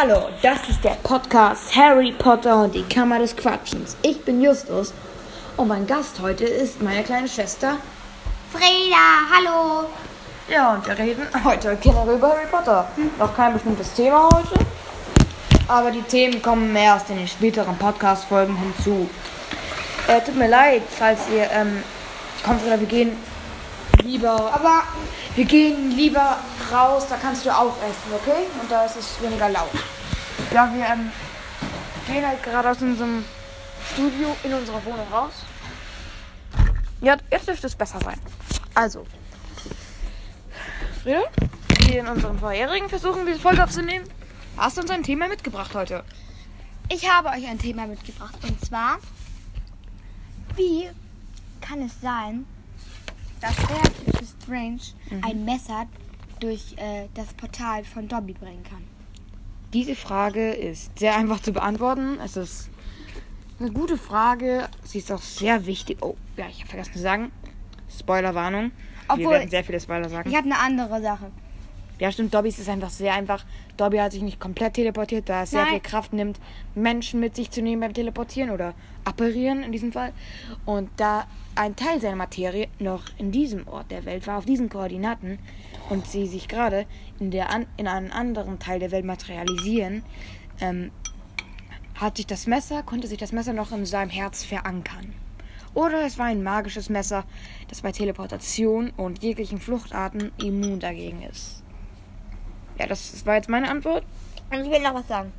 Hallo, das ist der Podcast Harry Potter und die Kammer des Quatschens. Ich bin Justus und mein Gast heute ist meine kleine Schwester. Freda, hallo. Ja, und wir reden heute generell über Harry Potter. Noch kein bestimmtes Thema heute, aber die Themen kommen mehr aus den späteren Podcast-Folgen hinzu. Äh, tut mir leid, falls ihr, ähm, kommt oder wir gehen lieber, Aber wir gehen lieber raus, da kannst du auch essen, okay? Und da ist es weniger laut. Ja, wir ähm, gehen halt gerade aus unserem Studio in unserer Wohnung raus. Ja, jetzt dürfte es besser sein. Also, Frieda, wie in unseren vorherigen Versuchen, diese Folge aufzunehmen, hast du uns ein Thema mitgebracht heute. ich habe euch ein Thema mitgebracht. Und zwar, wie kann es sein, dass Beatrice Strange ein Messer durch äh, das Portal von Dobby bringen kann? Diese Frage ist sehr einfach zu beantworten. Es ist eine gute Frage. Sie ist auch sehr wichtig. Oh, ja, ich habe vergessen zu sagen. Spoilerwarnung. Wir Obwohl- werden sehr viele Spoiler sagen. Ich habe eine andere Sache. Ja, stimmt. Dobbys ist einfach sehr einfach. Dobby hat sich nicht komplett teleportiert, da es sehr viel Kraft nimmt, Menschen mit sich zu nehmen beim Teleportieren oder apparieren in diesem Fall. Und da ein Teil seiner Materie noch in diesem Ort der Welt war, auf diesen Koordinaten, und sie sich gerade in, der an, in einem anderen Teil der Welt materialisieren, ähm, hat sich das Messer, konnte sich das Messer noch in seinem Herz verankern. Oder es war ein magisches Messer, das bei Teleportation und jeglichen Fluchtarten immun dagegen ist. Ja, das, war jetzt meine Antwort. Und ich will noch was sagen.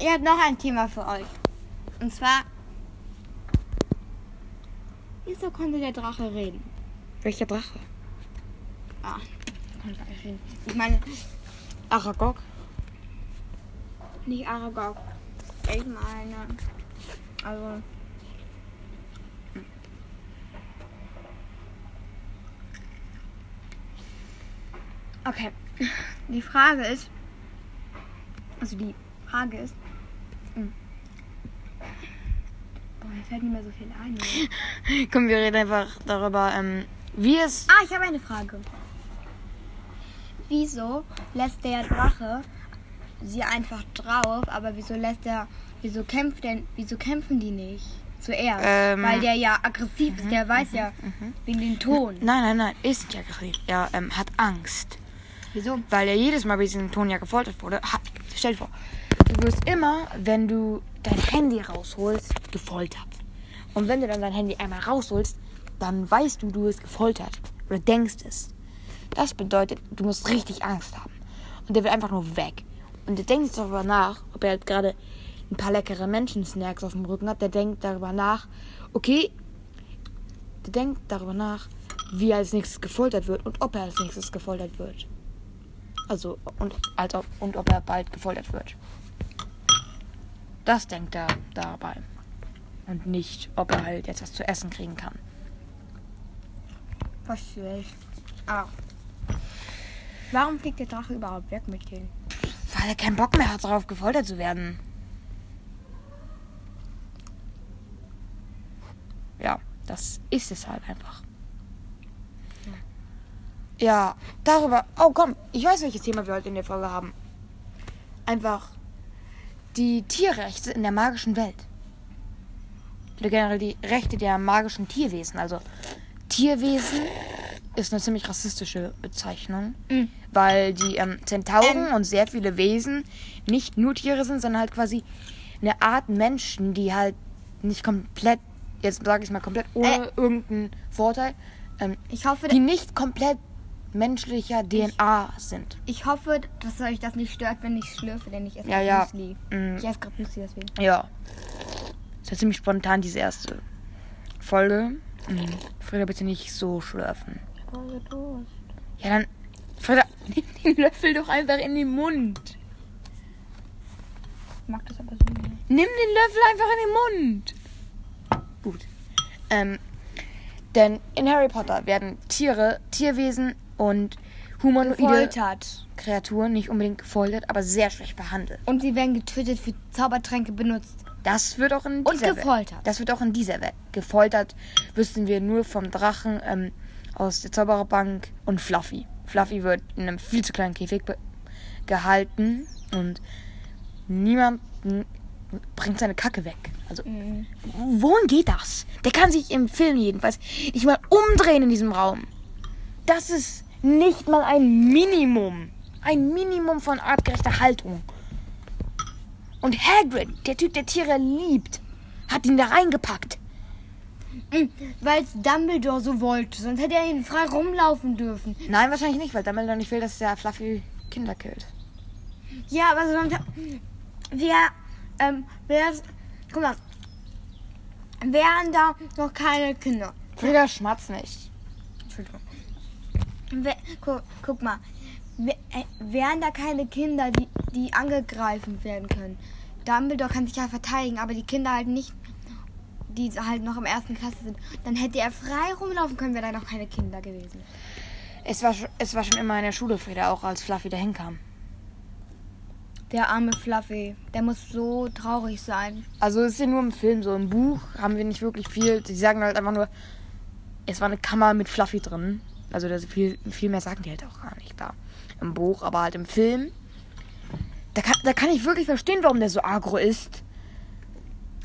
Ich habe noch ein Thema für euch. Und zwar, wieso konnte der Drache reden? Welcher Drache? Ah, konnte eigentlich reden. Ich meine, Aragog. nicht Aragog. Ich meine, also... Okay, die Frage ist, also die Frage ist, hm. boah, mir fällt nicht mehr so viel ein. Komm, wir reden einfach darüber, ähm, wie es. Ah, ich habe eine Frage. Wieso lässt der Drache sie einfach drauf, aber wieso lässt er, wieso kämpft denn, wieso kämpfen die nicht zuerst? Ähm, Weil der ja aggressiv ist, der weiß ja wegen dem Ton. Nein, nein, nein, ist nicht aggressiv. Er ähm, hat Angst. Wieso? Weil er jedes Mal bei diesem Ton ja gefoltert wurde. Ha, stell dir vor, du wirst immer, wenn du dein Handy rausholst, gefoltert. Und wenn du dann dein Handy einmal rausholst, dann weißt du, du wirst gefoltert. Oder denkst es. Das bedeutet, du musst richtig Angst haben. Und der will einfach nur weg. Und der denkt darüber nach, ob er halt gerade ein paar leckere Menschen-Snacks auf dem Rücken hat. Der denkt darüber nach, okay, der denkt darüber nach, wie er als nächstes gefoltert wird und ob er als nächstes gefoltert wird. Also, und, als ob, und ob er bald gefoltert wird. Das denkt er dabei. Und nicht, ob er halt jetzt was zu essen kriegen kann. Verstehe ich. Ah. Warum fliegt der Drache überhaupt weg mit denen? Weil er keinen Bock mehr hat, darauf gefoltert zu werden. Ja, das ist es halt einfach. Ja, darüber. Oh komm, ich weiß, welches Thema wir heute in der Folge haben. Einfach die Tierrechte in der magischen Welt. Oder generell die Rechte der magischen Tierwesen. Also Tierwesen ist eine ziemlich rassistische Bezeichnung, Mhm. weil die ähm, Zentauren Ähm. und sehr viele Wesen nicht nur Tiere sind, sondern halt quasi eine Art Menschen, die halt nicht komplett, jetzt sage ich mal komplett ohne irgendeinen Vorteil, ähm, Ich hoffe, die nicht komplett menschlicher DNA sind. ich hoffe, dass euch das nicht stört, wenn ich schlürfe, denn ich esse Ja, ja. Müsli. Mm. Ich esse gerade Müsli deswegen. Ja. Ist ja ziemlich spontan, diese erste Folge. Mhm. Frieda, bitte nicht so schlürfen. Ja, dann. Frieda, nimm den Löffel doch einfach in den Mund. Ich mag das aber so nicht. Nimm den Löffel einfach in den Mund. Gut. Ähm, denn in Harry Potter werden Tiere, Tierwesen und humanoide Gefoltert. Kreaturen nicht unbedingt gefoltert, aber sehr schlecht behandelt. Und sie werden getötet für Zaubertränke benutzt. Das wird auch in Und dieser gefoltert. Welt. Das wird auch in dieser Welt. Gefoltert wüssten wir nur vom Drachen ähm, aus der Zaubererbank und Fluffy. Fluffy wird in einem viel zu kleinen Käfig gehalten Und niemand bringt seine Kacke weg. Also, Mhm. wohin geht das? Der kann sich im Film jedenfalls nicht mal umdrehen in diesem Raum. Das ist nicht mal ein Minimum. Ein Minimum von artgerechter Haltung. Und Hagrid, der Typ, der Tiere liebt, hat ihn da reingepackt. Weil es Dumbledore so wollte. Sonst hätte er ihn frei rumlaufen dürfen. Nein, wahrscheinlich nicht, weil Dumbledore nicht will, dass der Fluffy Kinder killt. Ja, aber sonst. Wer. Ähm, wer. Guck mal. Wären da noch keine Kinder. Frieda schmatzt nicht. Entschuldigung. Guck, guck mal. Äh, wären da keine Kinder, die, die angegriffen werden können? Dumbledore kann sich ja verteidigen, aber die Kinder halt nicht, die halt noch im ersten Klasse sind. Dann hätte er frei rumlaufen können, wäre da noch keine Kinder gewesen. Es war, es war schon immer in der Schule, Frieda, auch als Fluffy dahin kam. Der arme Fluffy, der muss so traurig sein. Also es ist ja nur im Film so. Im Buch haben wir nicht wirklich viel. Die sagen halt einfach nur, es war eine Kammer mit Fluffy drin. Also das viel, viel mehr sagen die halt auch gar nicht da im Buch. Aber halt im Film, da kann, da kann ich wirklich verstehen, warum der so agro ist.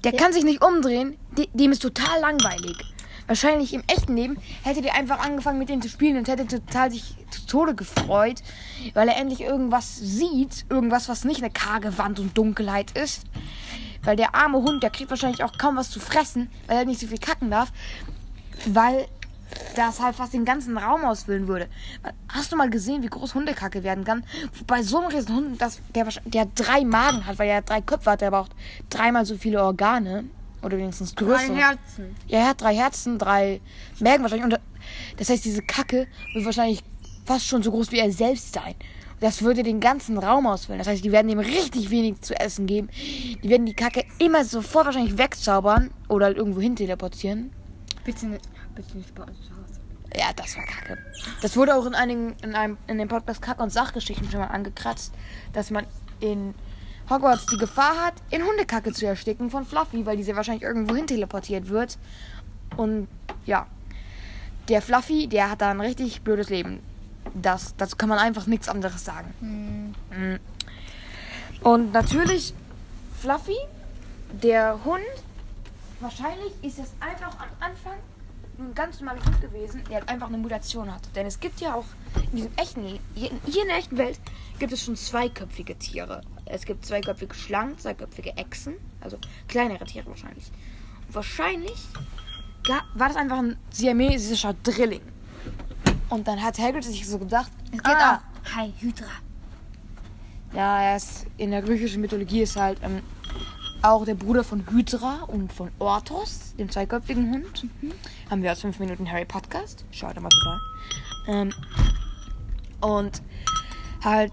Der Ja. kann sich nicht umdrehen. De, dem ist total langweilig. Wahrscheinlich im echten Leben hätte der einfach angefangen mit denen zu spielen und hätte total sich zu Tode gefreut, weil er endlich irgendwas sieht, irgendwas, was nicht eine karge Wand und Dunkelheit ist. Weil der arme Hund, der kriegt wahrscheinlich auch kaum was zu fressen, weil er nicht so viel kacken darf, weil das halt fast den ganzen Raum ausfüllen würde. Hast du mal gesehen, wie groß Hundekacke werden kann? Bei so einem riesen Hund, das, der, der drei Magen hat, weil er drei Köpfe hat, der braucht dreimal so viele Organe. Oder wenigstens größere. Herzen. Ja, er hat drei Herzen, drei Mägen wahrscheinlich. Und das heißt, diese Kacke wird wahrscheinlich fast schon so groß wie er selbst sein. Das würde den ganzen Raum ausfüllen. Das heißt, die werden ihm richtig wenig zu essen geben. Die werden die Kacke immer sofort wahrscheinlich wegzaubern oder halt irgendwo hin teleportieren. Bitte nicht, bitte nicht bei uns zu Hause. Ja, das war Kacke. Das wurde auch in einigen, in einem, in dem Podcast Kack- und Sachgeschichten schon mal angekratzt, dass man in Hogwarts die Gefahr hat, in Hundekacke zu ersticken von Fluffy, weil diese wahrscheinlich irgendwo hin teleportiert wird. Und ja, der Fluffy, der hat da ein richtig blödes Leben. Das, dazu kann man einfach nichts anderes sagen. Mhm. Und natürlich, Fluffy, der Hund, wahrscheinlich ist das einfach am Anfang ein ganz normaler Hund gewesen, der halt einfach eine Mutation hat. Denn es gibt ja auch in diesem echten, hier in der echten Welt gibt es schon zweiköpfige Tiere. Es gibt zweiköpfige Schlangen, zweiköpfige Echsen, also kleinere Tiere wahrscheinlich. Und wahrscheinlich war das einfach ein siamesischer Drilling. Und dann hat Hagrid sich so gedacht, Es gibt ah, auch Hi Hydra. ja, er ist in der griechischen Mythologie ist halt ähm, auch der Bruder von Hydra und von Orthos, dem zweiköpfigen Hund. Haben wir aus 5 Minuten Harry Podcast. Schaut da mal vorbei. Ähm, und halt,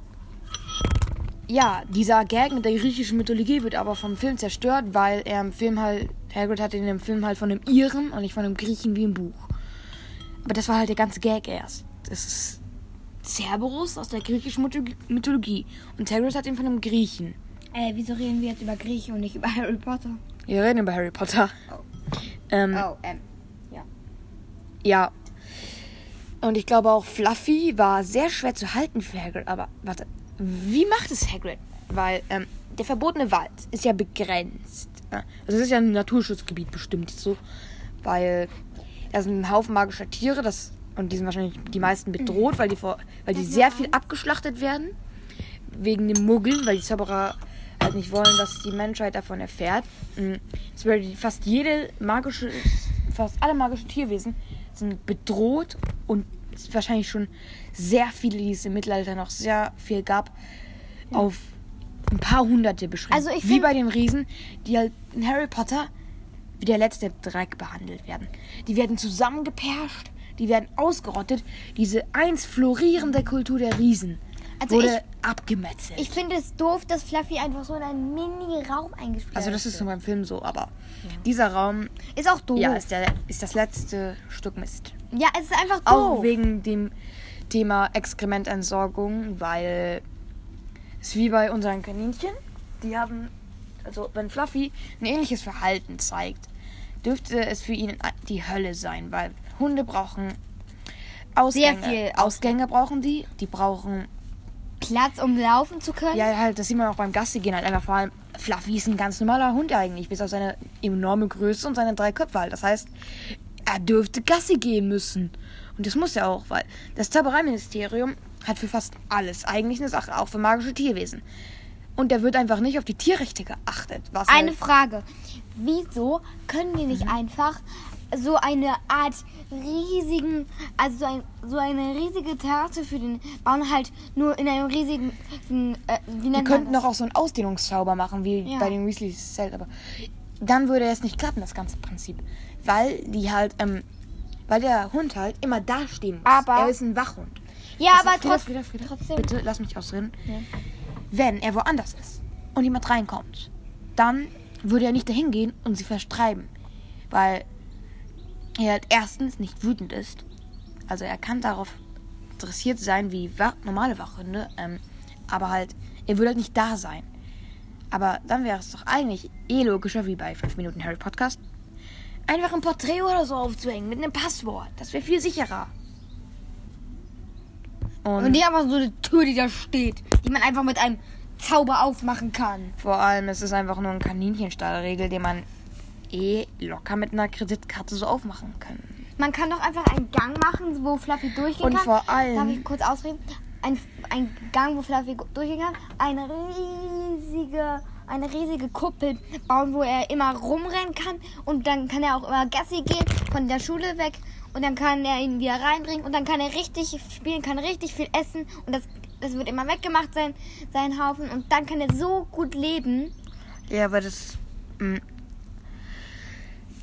ja, dieser Gag mit der griechischen Mythologie wird aber vom Film zerstört, weil er im Film halt, Hagrid hat in dem Film halt von einem Iren und nicht von einem Griechen wie im Buch. Aber das war halt der ganze Gag erst. Das ist Cerberus aus der griechischen Mytho- Mythologie. Und Hagrid hat ihn von einem Griechen. Äh, wieso reden wir jetzt über Griechen und nicht über Harry Potter? Wir reden über Harry Potter. Ähm, Oh, ähm. Ja. Und ich glaube auch Fluffy war sehr schwer zu halten für Hagrid. Aber warte, wie macht es Hagrid? Weil ähm, der verbotene Wald ist ja begrenzt. Ja, Also es ist ja ein Naturschutzgebiet bestimmt so. Weil da sind ein Haufen magischer Tiere. Das, und die sind wahrscheinlich die meisten bedroht, weil die, vor, weil die sehr viel abgeschlachtet werden. Wegen dem Muggeln, weil die Zauberer halt nicht wollen, dass die Menschheit davon erfährt. Mm, es wird Fast jede magische, fast alle magischen Tierwesen sind bedroht und wahrscheinlich schon sehr viele, die es im Mittelalter noch sehr viel gab, auf ein paar hunderte beschränkt. Also ich wie bei den Riesen, die halt in Harry Potter wie der letzte Dreck behandelt werden. Die werden zusammengeperscht, die werden ausgerottet. Diese einst florierende Kultur der Riesen Also wurde abgemetzelt. Ich finde es doof, dass Fluffy einfach so in einen Mini-Raum eingesperrt also das ist nur beim Film so, aber dieser Raum Ist auch doof. ja, ist, der, ist das letzte Stück Mist. Ja, es ist einfach Auch doof. wegen dem Thema Exkremententsorgung, weil es wie bei unseren Kaninchen, die haben, also wenn Fluffy ein ähnliches Verhalten zeigt, dürfte es für ihn die Hölle sein, weil Hunde brauchen Ausgänge. viel Ausgänge brauchen die, die brauchen Platz, um laufen zu können? Ja, halt, das sieht man auch beim Gassi gehen halt einfach vor allem. Fluffy ist ein ganz normaler Hund eigentlich, bis auf seine enorme Größe und seine drei Köpfe halt. Das heißt, er dürfte Gassi gehen müssen. Und das muss er auch, weil das Zaubereiministerium hat für fast alles eigentlich eine Sache, auch für magische Tierwesen. Und da wird einfach nicht auf die Tierrechte geachtet. Was Eine halt, Frage. Wieso können wir Mhm. nicht einfach so eine Art riesigen, also so, ein, so eine riesige Terrasse für den bauen halt nur in einem riesigen, äh, wie die nennt könnten man das? doch auch so einen Ausdehnungszauber machen, wie Ja. bei den Weasleys Zelt, aber dann würde es nicht klappen, das ganze Prinzip. Weil die halt, ähm, weil der Hund halt immer da stehen muss. Aber- er ist ein Wachhund. Ja, Das aber ist- Frieda, trotz, Frieda, Frieda, trotzdem. Bitte, lass mich ausreden. Ja. Wenn er woanders ist und jemand reinkommt, dann würde er nicht dahin gehen und sie verstreiben. Weil er halt erstens nicht wütend ist. Also er kann darauf interessiert sein wie normale Wachhunde. Ähm, aber halt, er würde halt nicht da sein. Aber dann wäre es doch eigentlich eh logischer, wie bei 5 Minuten Harry Podcast, einfach ein Porträt oder so aufzuhängen mit einem Passwort. Das wäre viel sicherer. Und, Und die haben so eine Tür, die da steht, die man einfach mit einem Zauber aufmachen kann. vor allem ist es einfach nur ein Kaninchenstallregel, den man eh locker mit einer Kreditkarte so aufmachen kann. Man kann doch einfach einen Gang machen, wo Fluffy durchgehen Und kann. vor allem- Darf ich kurz ausreden? Ein, ein Gang, wo Fluffy durchgehen kann. Eine riesige, eine riesige Kuppel bauen, wo er immer rumrennen kann. Und dann kann er auch immer Gassi gehen, von der Schule weg. Und dann kann er ihn wieder reinbringen. Und dann kann er richtig spielen, kann richtig viel essen. Und das, das wird immer weggemacht, sein, sein Haufen. Und dann kann er so gut leben. Ja, aber das.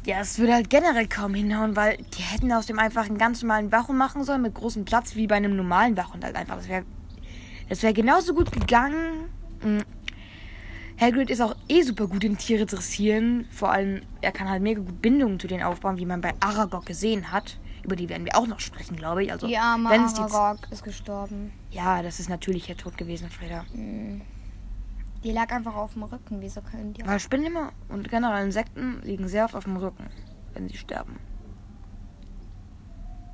Ja, es würde halt generell kaum hinhauen, weil die hätten aus dem einfach einen ganz normalen Wachhund machen sollen mit großem Platz wie bei einem normalen Wachhund halt einfach. Das wäre das wär genauso gut gegangen. Mh. Hagrid ist auch eh super gut in Tiere dressieren. Vor allem, er kann halt mega gut Bindungen zu denen aufbauen, wie man bei Aragog gesehen hat. Über die werden wir auch noch sprechen, glaube ich. Also, die- Aragog ist gestorben. Ja, das ist natürlicher Tod gewesen, Freda. Die lag einfach auf dem Rücken. Wieso können die Weil Spinnen immer und generell Insekten liegen sehr oft auf dem Rücken, wenn sie sterben.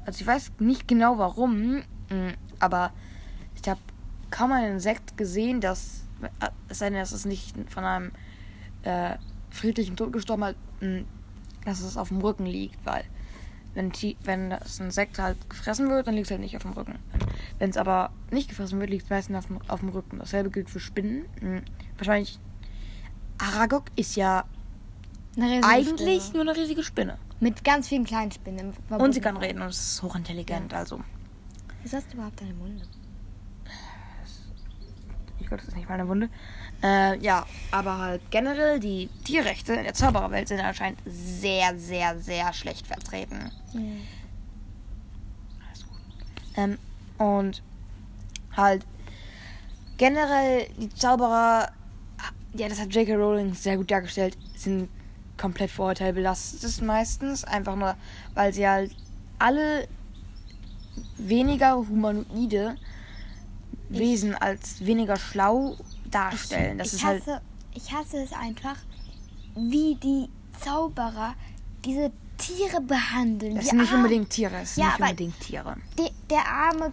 Also ich weiß nicht genau warum, mm, aber ich habe kaum ein Insekt gesehen, das, es sei denn, dass es nicht von einem äh, friedlichen Tod gestorben hat, mm, dass es auf dem Rücken liegt, weil wenn, wenn das Insekt halt gefressen wird, dann liegt es halt nicht auf dem Rücken. Wenn es aber nicht gefressen wird, liegt es meistens auf dem, auf dem Rücken. Dasselbe gilt für Spinnen. Mm, Wahrscheinlich Aragog ist ja eigentlich Spinne. nur eine riesige Spinne. Mit ganz vielen kleinen Spinnen. Und sie kann reden und ist hochintelligent. Also, Was hast du überhaupt deine Munde? Glaube, das ist nicht mal eine Wunde. Äh, ja, aber halt generell die Tierrechte in der Zaubererwelt sind anscheinend sehr, sehr, sehr schlecht vertreten. Alles gut. Ähm, und halt generell die Zauberer, ja, das hat J.K. Rowling sehr gut dargestellt, sind komplett vorurteilbelastet meistens. Einfach nur, weil sie halt alle weniger humanoide Wesen als weniger schlau darstellen. Das ich, ist halt. hasse, ich hasse es einfach, wie die Zauberer diese Tiere behandeln. Das Die sind nicht unbedingt Tiere, es sind Ja, nicht unbedingt Tiere. Die, der arme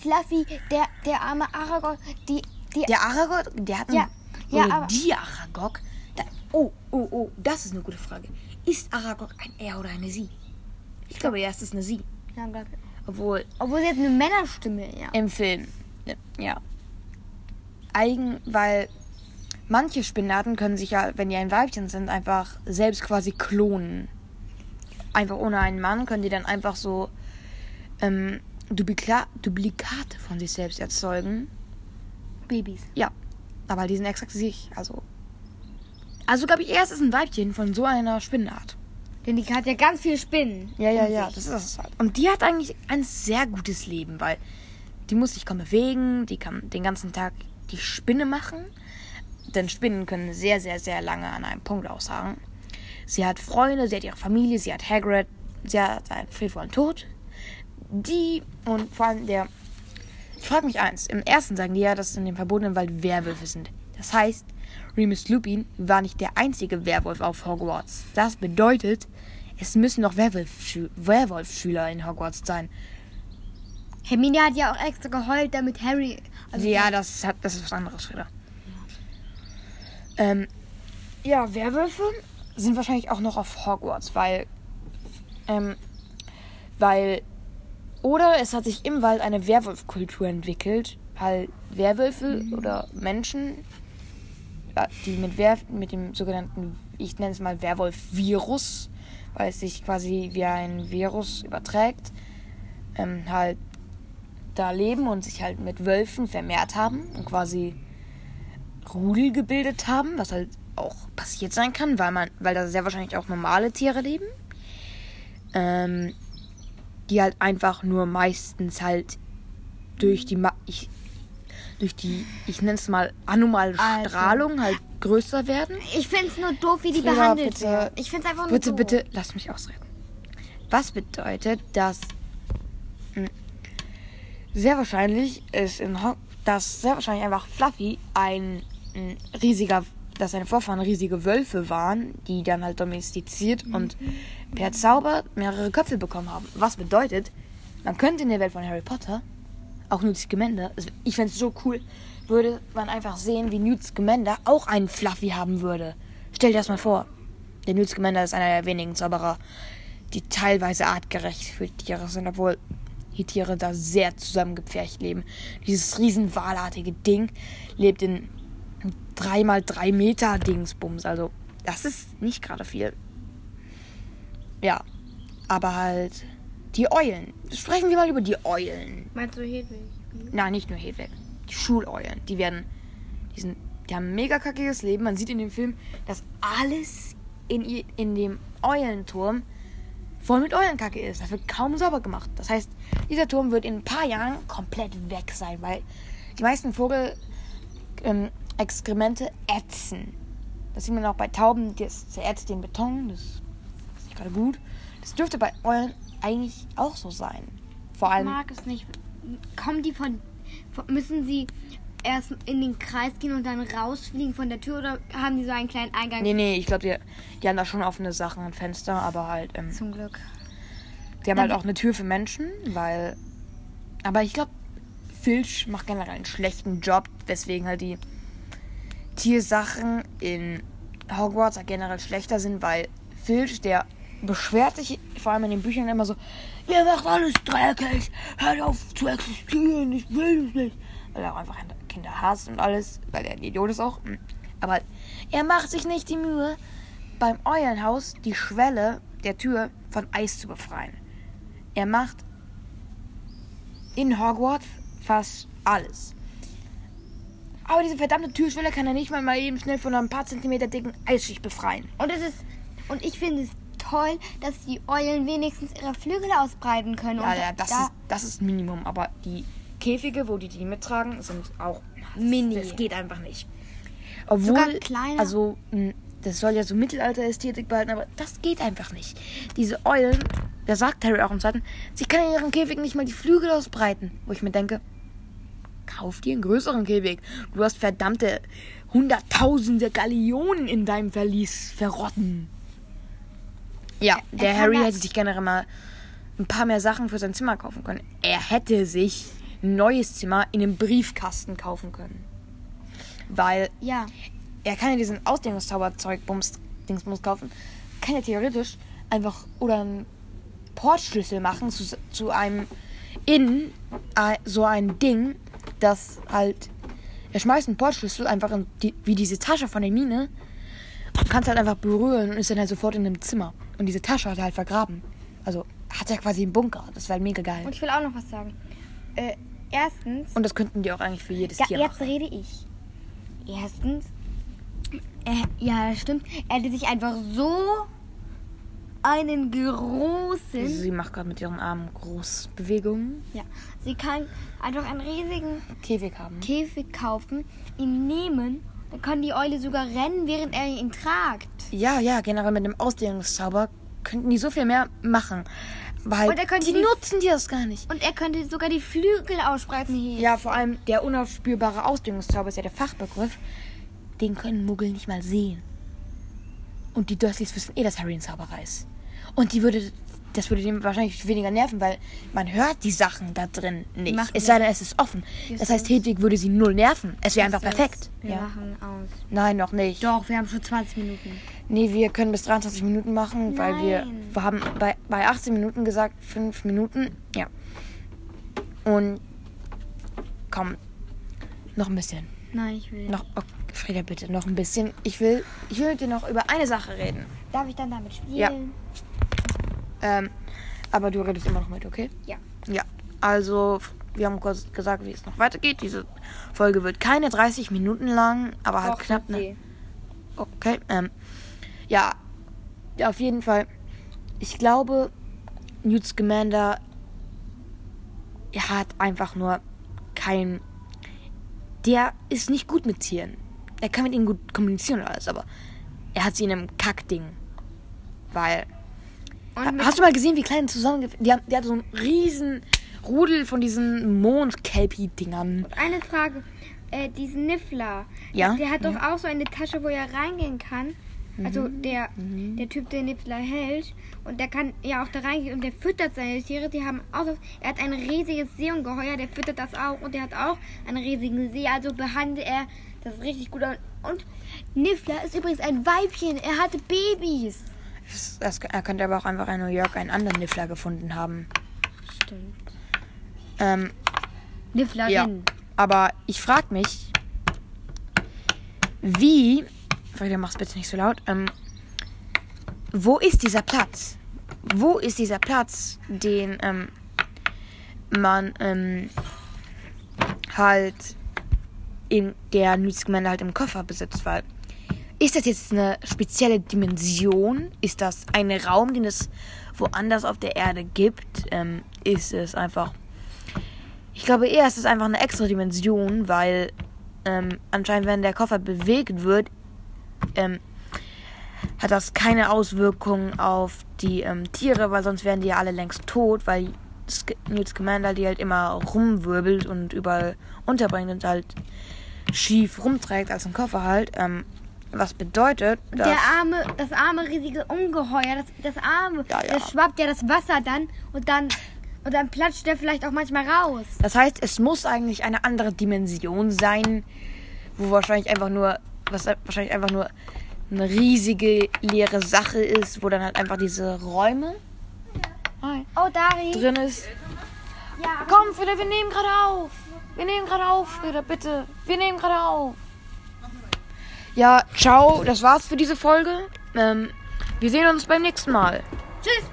Fluffy, der, der arme Aragorn, die, die Der Aragog, der hat einen, Ja, ja, oder aber- die Aragog. Da, oh, oh, oh, das ist eine gute Frage. Ist Aragog ein Er oder eine Sie? Ich glaube, er ist eine Sie. Ja, glaub ich. Obwohl Obwohl sie jetzt eine Männerstimme, ja. im Film, ja. Eigen, weil manche Spinnerarten können sich ja, wenn die ein Weibchen sind, einfach selbst quasi klonen. Einfach ohne einen Mann können die dann einfach so ähm, Duplikla Duplikate von sich selbst erzeugen. Babys. Ja, aber die sind exakt sich. Also, also glaube ich, erst ist ein Weibchen von so einer Spinnenart. Denn die hat ja ganz viele Spinnen. Ja, ja, ja, sich. das ist es halt. Und die hat eigentlich ein sehr gutes Leben, weil die muss sich kaum bewegen, die kann den ganzen Tag die Spinne machen. Denn Spinnen können sehr, sehr, sehr lange an einem Punkt ausharren. Sie hat Freunde, sie hat ihre Familie, sie hat Hagrid, sie hat einen friedvollen Tod. Die und vor allem der. Ich frage mich eins: Im ersten sagen die ja, dass in dem verbotenen Wald Werwölfe sind. Das heißt, Remus Lupin war nicht der einzige Werwolf auf Hogwarts. Das bedeutet, es müssen noch Werwolf-Schü- Werwolf-Schüler in Hogwarts sein. Hermine hat ja auch extra geheult, damit Harry Also ja, das, hat, das ist was anderes, Frieda. Ähm, ja, Werwölfe sind wahrscheinlich auch noch auf Hogwarts, weil, ähm, weil, oder es hat sich im Wald eine Werwolfkultur entwickelt, weil Werwölfe oder Menschen, die mit, Wer mit dem sogenannten, ich nenne es mal Werwolf-Virus, weil es sich quasi wie ein Virus überträgt, ähm, halt da leben und sich halt mit Wölfen vermehrt haben und quasi Rudel gebildet haben, was halt auch passiert sein kann, weil man, weil da sehr wahrscheinlich auch normale Tiere leben. Ähm, die halt einfach nur meistens halt durch die Ma ich, durch die, ich nenne es mal anomale Also. Strahlung halt größer werden. Ich finde es nur doof, wie die Frieda, behandelt bitte. werden. Ich finde es einfach nur Bitte, doof. bitte, lass mich ausreden. Was bedeutet, dass sehr wahrscheinlich ist in Ho dass sehr wahrscheinlich einfach Fluffy ein mh, riesiger, dass seine Vorfahren riesige Wölfe waren, die dann halt domestiziert und per Zauber mehrere Köpfe bekommen haben. Was bedeutet, man könnte in der Welt von Harry Potter auch Newt Scamander, also ich fände es so cool, würde man einfach sehen, wie Newt Scamander auch einen Fluffy haben würde. Stell dir das mal vor. Der Newt Scamander ist einer der wenigen Zauberer, die teilweise artgerecht für Tiere sind, obwohl die Tiere da sehr zusammengepfercht leben. Dieses riesen wahlartige Ding lebt in 3x3 Meter Dingsbums. Also, das ist nicht gerade viel. Ja, aber halt die Eulen. Sprechen wir mal über die Eulen. Meinst du Hedwig? Nein, nicht nur Hedwig. Die Schuleulen. Die werden. Die, sind, die haben ein mega kackiges Leben. Man sieht in dem Film, dass alles in, in dem Eulenturm voll mit Eulenkacke ist. Das wird kaum sauber gemacht. Das heißt, dieser Turm wird in ein paar Jahren komplett weg sein, weil die meisten Vogelexkremente ähm, ätzen. Das sieht man auch bei Tauben, das zerätzt den Beton. Das ist nicht gerade gut. Das dürfte bei Eulen eigentlich auch so sein. Vor Ich allem. mag es nicht. Kommen die von, von. Müssen sie erst in den Kreis gehen und dann rausfliegen von der Tür oder haben die so einen kleinen Eingang? Nee, nee, ich glaube, die, die haben da schon offene Sachen und Fenster, aber halt, ähm, Zum Glück. die haben halt auch eine Tür für Menschen, weil. Aber ich glaube, Filch macht generell einen schlechten Job, weswegen halt die Tiersachen in Hogwarts halt generell schlechter sind, weil Filch, der beschwert sich vor allem in den Büchern immer so, ihr macht alles dreckig, hört auf zu existieren, ich will es nicht. Weil er auch einfach Kinder hasst und alles, weil er ein Idiot ist auch. Aber er macht sich nicht die Mühe, beim Eulenhaus die Schwelle der Tür von Eis zu befreien. Er macht in Hogwarts fast alles. Aber diese verdammte Türschwelle kann er nicht mal, mal eben schnell von einem paar Zentimeter dicken Eisschicht befreien. Und es ist. Und ich finde es toll, dass die Eulen wenigstens ihre Flügel ausbreiten können. Ja, ja, das, da, ist, das ist Minimum. Aber die Käfige, wo die die mittragen, sind auch Mini. Das geht einfach nicht. Obwohl, also, mh, das soll ja so Mittelalter-Ästhetik behalten, aber das geht einfach nicht. Diese Eulen, da sagt Harry auch im zweiten, sie kann in ihren Käfig nicht mal die Flügel ausbreiten. Wo ich mir denke, kauf dir einen größeren Käfig. Du hast verdammte hunderttausende Gallionen in deinem Verlies verrotten. Ja, der Harry das- hätte sich generell mal ein paar mehr Sachen für sein Zimmer kaufen können. Er hätte sich ein neues Zimmer in einem Briefkasten kaufen können. Weil ja. er kann ja diesen Ausdehnungszauberzeug Bums Dingsbums kaufen. Kann ja theoretisch einfach oder einen Portschlüssel machen zu, zu einem in äh, so ein Ding, das halt er schmeißt einen Portschlüssel einfach in die, wie diese Tasche von der Mine und kann es halt einfach berühren und ist dann halt sofort in dem Zimmer. Und diese Tasche hat er halt vergraben. Also hat er quasi einen Bunker. Das wäre halt mega geil. Und ich will auch noch was sagen. Äh, erstens. Und das könnten die auch eigentlich für jedes Ja, Tier jetzt machen. rede ich. Erstens, er, ja, das stimmt. Er hätte sich einfach so einen großen. Sie macht gerade mit ihren Armen Großbewegungen. Ja, sie kann einfach einen riesigen Käfig haben. Käfig kaufen, ihn nehmen. Dann kann die Eule sogar rennen, während er ihn tragt. Ja, ja, generell mit dem Ausdehnungszauber könnten die so viel mehr machen. Weil Und er könnte die die- nutzen die das gar nicht. Und er könnte sogar die Flügel ausspreiten hier. Ja, vor allem der unaufspürbare Ausdehnungszauber ist ja der Fachbegriff. Den können Muggel nicht mal sehen. Und die Dursleys wissen eh, dass Harry ein Zauberer ist. Und die würde das würde dem wahrscheinlich weniger nerven, weil man hört die Sachen da drin nicht. machen Es sei denn, es ist offen. Das heißt, Hedwig würde sie null nerven. Es wäre einfach perfekt. Wir Ja. machen aus. Nein, noch nicht. Doch, wir haben schon 20 Minuten. Nee, wir können bis 23 Minuten machen, weil wir, Nein. wir haben bei, bei 18 Minuten gesagt, 5 Minuten. Ja. Und komm, noch ein bisschen. Nein, ich will. Noch, oh, Frieda, bitte, noch ein bisschen. Ich will, ich will mit dir noch über eine Sache reden. Darf ich dann damit spielen? Ja. Ähm, aber du redest immer noch mit, okay? Ja. Ja. Also, wir haben kurz gesagt, wie es noch weitergeht. Diese Folge wird keine 30 Minuten lang, aber halt Doch, knapp. Ne? Okay. Ähm, ja, ja, auf jeden Fall. Ich glaube, Newt Scamander er hat einfach nur kein. Der ist nicht gut mit Tieren. Er kann mit ihnen gut kommunizieren und alles, aber er hat sie in einem Kackding. Weil. Hast du mal gesehen, wie klein zusammen. Die, haben, die hat so einen riesen Rudel von diesen Mond-Kelpie-Dingern. eine Frage. Äh, diesen Niffler. Ja, Der hat doch ja. auch so eine Tasche, wo er reingehen kann. Also Mhm. der, der Typ, der Niffler hält. Und der kann ja auch da reingehen und der füttert seine Tiere. Die haben auch. Er hat ein riesiges Seeungeheuer, der füttert das auch. Und der hat auch einen riesigen See. Also behandelt er das richtig gut. Und Niffler ist übrigens ein Weibchen. Er hatte Babys. Das, er könnte aber auch einfach in New York einen anderen Niffler gefunden haben. Stimmt. Ähm, Nifflerin. ja. Aber ich frage mich, wie. Frieda, mach's bitte nicht so laut. Ähm, wo ist dieser Platz? Wo ist dieser Platz, den ähm, man ähm, halt in der Scamander halt im Koffer besitzt? Weil ist das jetzt eine spezielle Dimension? Ist das ein Raum, den es woanders auf der Erde gibt? Ähm, ist es einfach. Ich glaube eher, es ist einfach eine extra Dimension, weil ähm, anscheinend, wenn der Koffer bewegt wird, ähm, hat das keine Auswirkungen auf die ähm, Tiere, weil sonst wären die ja alle längst tot, weil Newt Scamander die halt immer rumwirbelt und überall unterbringt und halt schief rumträgt als ein Koffer halt. Was bedeutet, dass... Der arme, das arme riesige Ungeheuer, das, das arme, Ja, ja. das schwappt ja das Wasser dann und dann und dann platscht der vielleicht auch manchmal raus. Das heißt, es muss eigentlich eine andere Dimension sein, wo wahrscheinlich einfach nur, was wahrscheinlich einfach nur eine riesige leere Sache ist, wo dann halt einfach diese Räume Hi. Oh, Dari. drin ist. Ja, Komm, Frieda, wir nehmen gerade auf. Wir nehmen gerade auf, Frieda, bitte. Wir nehmen gerade auf. Ja, ciao, das war's für diese Folge. Ähm, wir sehen uns beim nächsten Mal. tschüss.